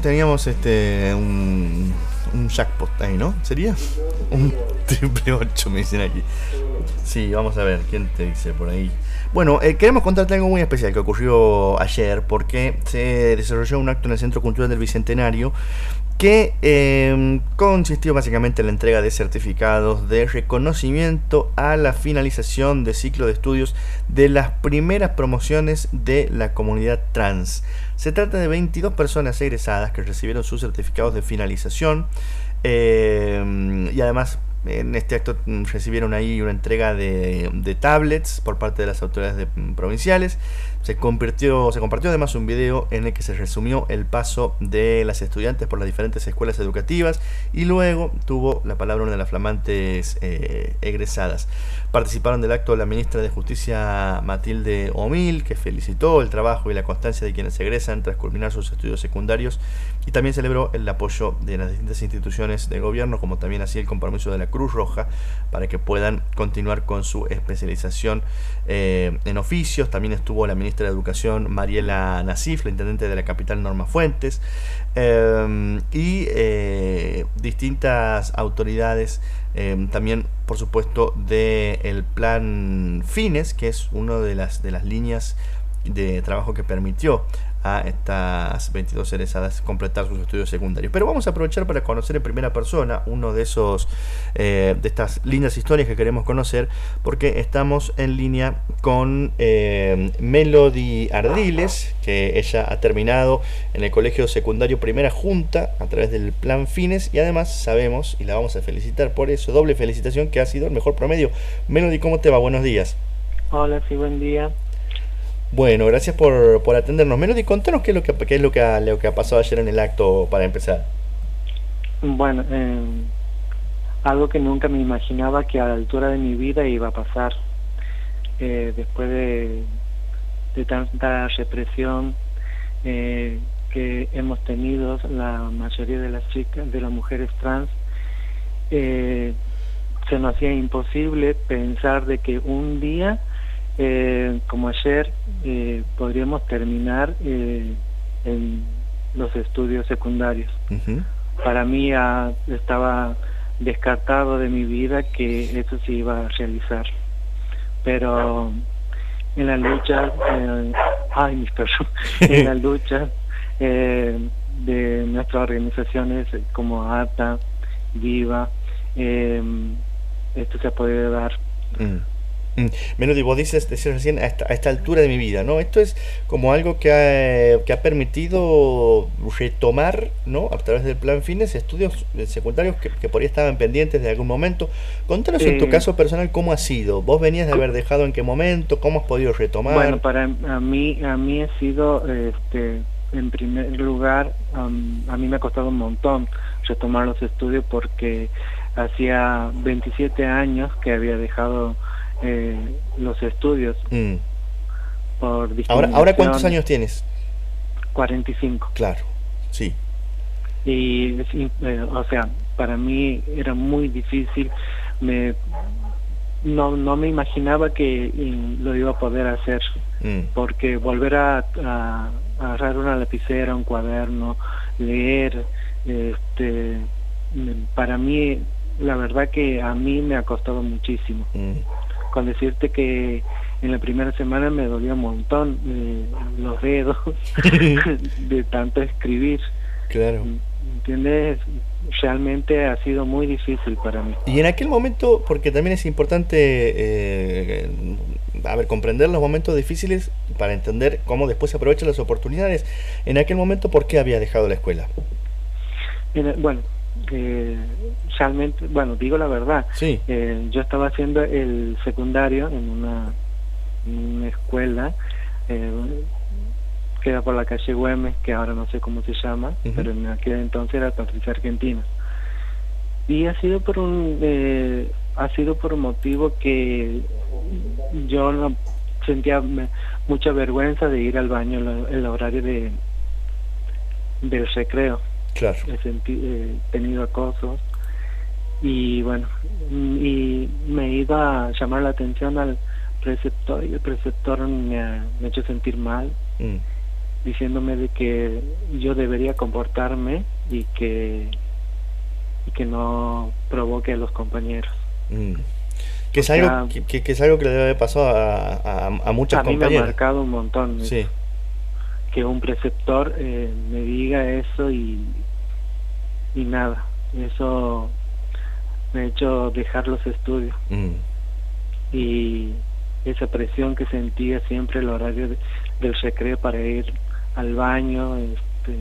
Teníamos este un, un jackpot ahí, ¿no? ¿Sería? Un triple 8 me dicen aquí. Sí, vamos a ver, ¿quién te dice por ahí? Bueno, eh, queremos contarte algo muy especial que ocurrió ayer porque se desarrolló un acto en el Centro Cultural del Bicentenario que eh, consistió básicamente en la entrega de certificados de reconocimiento a la finalización de ciclo de estudios de las primeras promociones de la comunidad trans. Se trata de 22 personas egresadas que recibieron sus certificados de finalización eh, y además en este acto mm, recibieron ahí una entrega de, tablets por parte de las autoridades de, mm, provinciales. Se, compartió además un video en el que se resumió el paso de las estudiantes por las diferentes escuelas educativas y luego tuvo la palabra una de las flamantes eh, egresadas. Participaron del acto la ministra de Justicia Matilde Omil, que felicitó el trabajo y la constancia de quienes egresan tras culminar sus estudios secundarios y también celebró el apoyo de las distintas instituciones de gobierno, como también así el compromiso de la Cruz Roja para que puedan continuar con su especialización eh, en oficios. También estuvo la ministra de Educación Mariela Nasif, la intendente de la capital Norma Fuentes, eh, y eh, distintas autoridades eh, también por supuesto del el plan Fines, que es una de las, de las líneas de trabajo que permitió a estas 22 egresadas completar sus estudios secundarios. Pero vamos a aprovechar para conocer en primera persona uno de esos eh, de estas lindas historias que queremos conocer, porque estamos en línea con eh, Melody Ardiles, que ella ha terminado en el colegio secundario primera junta a través del plan Fines y además sabemos, y la vamos a felicitar por eso, doble felicitación que ha sido el mejor promedio. Melody, ¿cómo te va? Buenos días. Hola, sí, buen día. Bueno, gracias por, por atendernos. Melody, contanos qué es lo que qué es lo que ha, lo que ha pasado ayer en el acto para empezar. Bueno, eh, algo que nunca me imaginaba que a la altura de mi vida iba a pasar. Eh, después de, de tanta represión eh, que hemos tenido la mayoría de las chicas, de las mujeres trans, eh, se nos hacía imposible pensar de que un día eh, como ayer, eh, podríamos terminar eh, en los estudios secundarios. Para mí ah, estaba descartado de mi vida que eso se iba a realizar. Pero en la lucha, eh, ay, mis perros, en la lucha eh, de nuestras organizaciones como ATA, Viva, eh, esto se ha podido dar. Mm. Mm. Melody, vos dices, decías recién a esta, a esta altura de mi vida, ¿no? Esto es como algo que ha, que ha permitido retomar, ¿no? A través del plan Fines, estudios secundarios que, que por ahí estaban pendientes de algún momento. Contanos en tu Eh, caso personal cómo ha sido. ¿Vos venías de haber dejado en qué momento? ¿Cómo has podido retomar? Bueno, para a mí, a mí ha sido, este, en primer lugar, am, a mí me ha costado un montón retomar los estudios porque hacía 27 años que había dejado eh, los estudios Mm. por Ahora, ¿Ahora cuántos años tienes? 45. Claro, sí. Y, eh, o sea, para mí era muy difícil, me no, no me imaginaba que eh, lo iba a poder hacer. Mm. porque volver a, a- a agarrar una lapicera, un cuaderno, leer, este, para mí, la verdad que a mí me ha costado muchísimo. Mm. Con decirte que en la primera semana me dolía un montón eh, los dedos de tanto escribir, Claro. ¿entiendes? Realmente ha sido muy difícil para mí. Y en aquel momento, porque también es importante, eh, a ver, comprender los momentos difíciles para entender cómo después se aprovechan las oportunidades. En aquel momento, ¿por qué había dejado la escuela? Bueno, eh, realmente, bueno, digo la verdad, Sí. Eh, yo estaba haciendo el secundario en una, en una escuela eh, que era por la calle Güemes, que ahora no sé cómo se llama, pero en aquel entonces era Patricia Argentina. Y ha sido por un eh, ha sido por un motivo que yo no sentía me- mucha vergüenza de ir al baño en la- en el horario de del recreo Claro. he senti- eh, tenido acosos y bueno y me iba a llamar la atención al preceptor y el preceptor me ha, me ha hecho sentir mal Mm. diciéndome de que yo debería comportarme y que y que no provoque a los compañeros. Mm. Que es, algo, que, es algo que le debe pasar a, a, a muchas a mí me ha marcado un montón. Sí. Que un preceptor eh, me diga eso y, y nada. Eso me ha hecho dejar los estudios. Mm. Y esa presión que sentía siempre el horario del recreo para ir al baño este,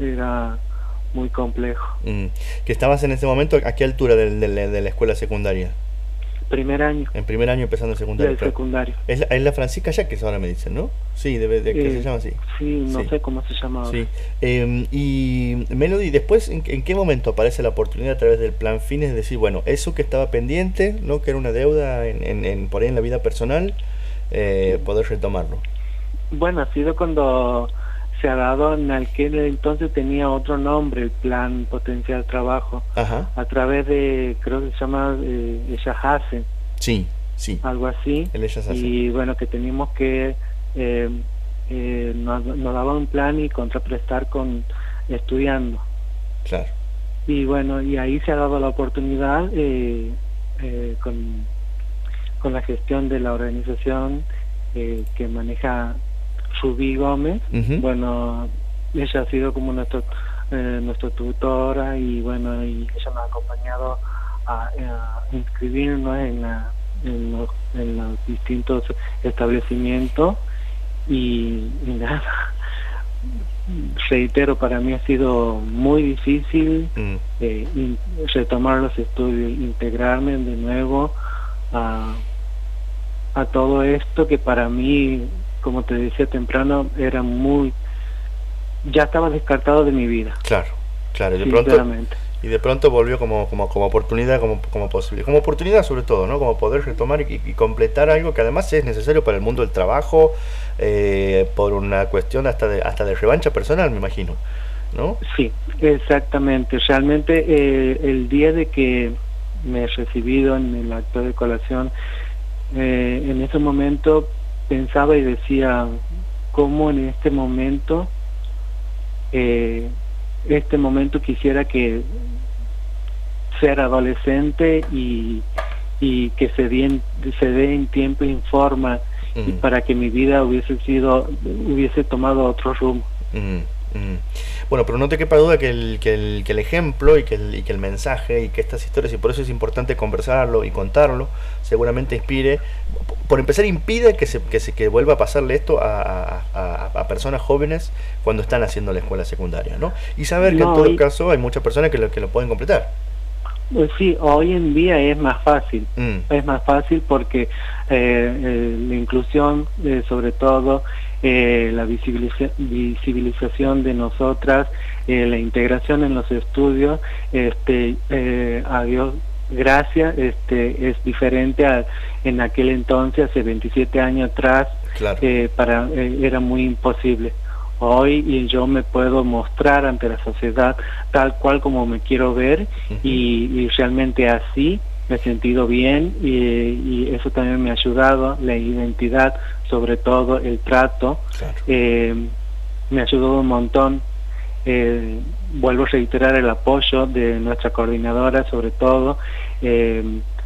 era muy complejo. Mm. ¿Que estabas en ese momento a qué altura de, de, la escuela secundaria? Primer año. En primer año empezando el secundario. secundario. Es la, es la Francisca Yaques ahora me dicen, ¿no? Sí, debe de, que se llama así. Sí, no sé cómo se llama Sí. Em, y Melody, después, ¿en, qué momento aparece la oportunidad a través del plan Fines de decir, bueno, eso que estaba pendiente, ¿no? Que era una deuda en, en, por ahí en la vida personal, eh, poder retomarlo? Bueno, ha sido cuando se ha dado en aquel entonces tenía otro nombre, el Plan Potencial Trabajo, a través de, creo que se llama eh, Hace. Sí, sí. Algo así. El y bueno, que teníamos que, eh, eh, nos, nos daba un plan y contraprestar con estudiando. Claro. Y bueno, y ahí se ha dado la oportunidad eh, eh, con, con la gestión de la organización eh, que maneja Rubí Gómez, bueno, ella ha sido como nuestro, eh, nuestra tutora y bueno, y ella me ha acompañado a, inscribirnos en, la, en, los, en, los, distintos establecimientos. Y, nada, reitero, para mí ha sido muy difícil mm. eh, retomar los estudios, integrarme de nuevo a, a todo esto que para mí como te decía temprano, era muy... ya estaba descartado de mi vida. Claro, claro, y de pronto... Y de pronto volvió como, como, como oportunidad, como, como posibilidad, como oportunidad sobre todo, ¿no? Como poder retomar y, completar algo que además es necesario para el mundo del trabajo, eh, por una cuestión hasta de, hasta de revancha personal, me imagino, ¿no? Sí, exactamente. Realmente eh, el día de que me he recibido en el acto de colación, eh, en ese momento pensaba y decía cómo en este momento eh, este momento quisiera que ser adolescente y, y que se dé, se dé en tiempo y en forma y para que mi vida hubiese sido hubiese tomado otro rumbo bueno, pero no te quepa duda que el, que el, que el ejemplo y que el, y que el mensaje y que estas historias, y por eso es importante conversarlo y contarlo, seguramente inspire, por empezar impide que se, que se que vuelva a pasarle esto a, a, personas jóvenes cuando están haciendo la escuela secundaria, ¿no? Y saber que en todo caso hay muchas personas que lo, que lo pueden completar. Pues sí, hoy en día es más fácil, mm. es más fácil porque eh, eh, la inclusión, eh, sobre todo, eh, la visibilización de nosotras, eh, la integración en los estudios, este, eh, a Dios gracias, este, es diferente a, en aquel entonces, hace 27 años atrás, para, era muy imposible. Hoy yo me puedo mostrar ante la sociedad tal cual como me quiero ver y, y realmente así me he sentido bien y, eso también me ha ayudado, la identidad, sobre todo el trato, eh, me ha ayudado un montón. Eh, vuelvo a reiterar el apoyo de nuestra coordinadora, sobre todo, eh,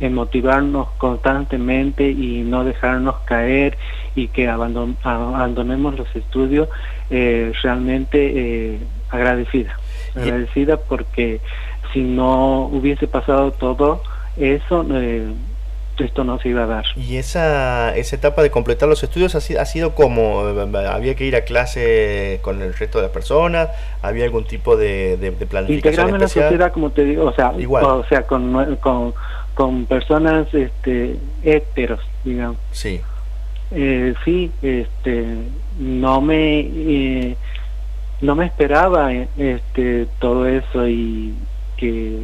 en motivarnos constantemente y no dejarnos caer y que abandonemos los estudios realmente agradecida. Agradecida porque si no hubiese pasado todo, eso eh, esto no se iba a dar. ¿Y esa, esa etapa de completar los estudios ha sido, ha sido como, ¿había que ir a clase con el resto de las personas? ¿Había algún tipo de, de, planificación Integrarme en la sociedad, como te digo, o sea, Igual. O sea con, con, con personas este, heteros, digamos. Sí. Eh, sí, este, no me... Eh, no me esperaba este todo eso y que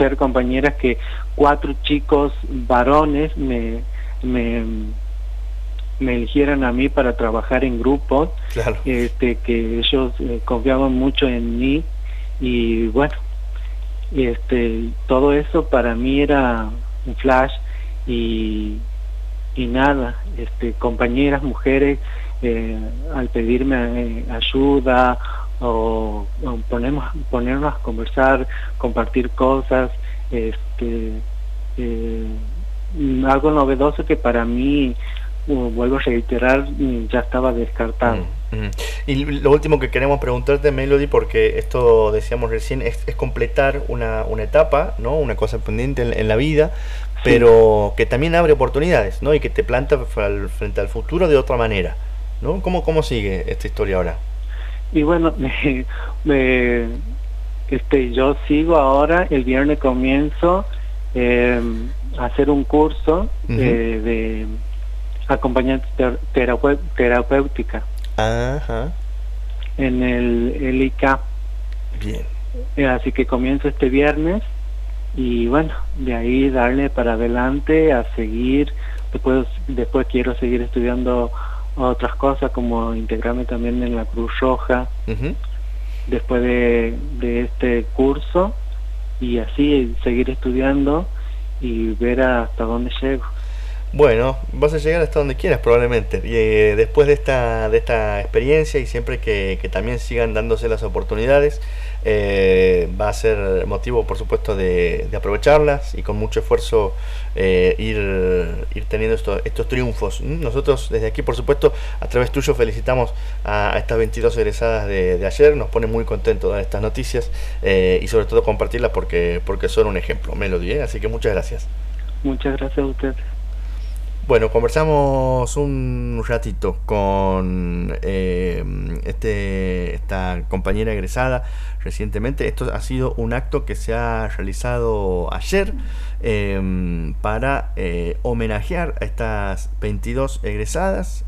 ser compañeras que cuatro chicos varones me, me, me eligieran a mí para trabajar en grupo, este, que ellos eh, confiaban mucho en mí. Y bueno, este, todo eso para mí era un flash y, y nada, este, compañeras, mujeres eh, al pedirme ayuda o, ponemos, ponernos a conversar, compartir cosas, este, algo novedoso que para mí vuelvo a reiterar, ya estaba descartado. Mm, mm. Y lo último que queremos preguntarte, Melody, porque esto decíamos recién, es, completar una, una, etapa, ¿no? una cosa pendiente en, la vida, pero que también abre oportunidades ¿no? y que te planta frente al futuro de otra manera. ¿no? ¿Cómo, ¿Cómo sigue esta historia ahora? Y bueno, me, este, yo sigo ahora, el viernes comienzo eh, a hacer un curso eh, de acompañante terapéutica. En el, el ICA. Bien. Eh, así que comienzo este viernes y bueno, de ahí darle para adelante a seguir. Después, después quiero seguir estudiando otras cosas como integrarme también en la Cruz Roja. Después de, de este curso y así seguir estudiando y ver hasta dónde llego. Bueno, vas a llegar hasta donde quieras probablemente. Y eh, después de esta, de esta experiencia y siempre que, también sigan dándose las oportunidades, eh, va a ser motivo, por supuesto, de, aprovecharlas y con mucho esfuerzo eh, ir, ir teniendo estos triunfos. ¿Mm? Nosotros desde aquí, por supuesto, a través tuyo felicitamos a, estas 22 egresadas de, ayer. Nos pone muy contentos dar estas noticias y sobre todo compartirlas porque, porque son un ejemplo, Melody. Así que muchas gracias. Muchas gracias a usted. Bueno, conversamos un ratito con eh, este, esta compañera egresada recientemente. Esto ha sido un acto que se ha realizado ayer em, para eh, homenajear a estas 22 egresadas